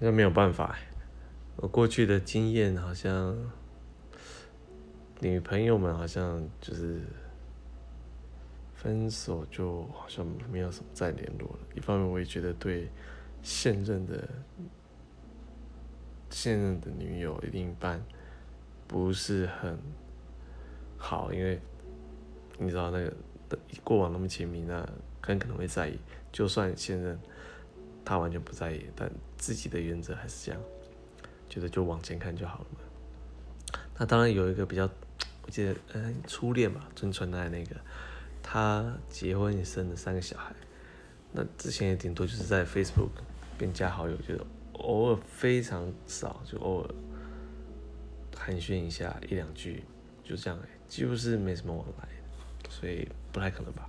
那没有办法，我过去的经验好像，女朋友们好像就是分手就好像没有什么再联络了。一方面我也觉得对现任的现任的女友另一半不是很好，因为你知道那个过往那么亲密，那很可能会在意。就算现任。他完全不在意，但自己的原则还是这样，觉得就往前看就好了嘛。那当然有一个比较，我记得嗯，初恋吧，尊纯爱那个，他结婚也生了三个小孩，那之前也顶多就是在 Facebook 变加好友，就偶尔非常少，就偶尔寒暄一下一两句，就这样，几乎是没什么往来，所以不太可能吧。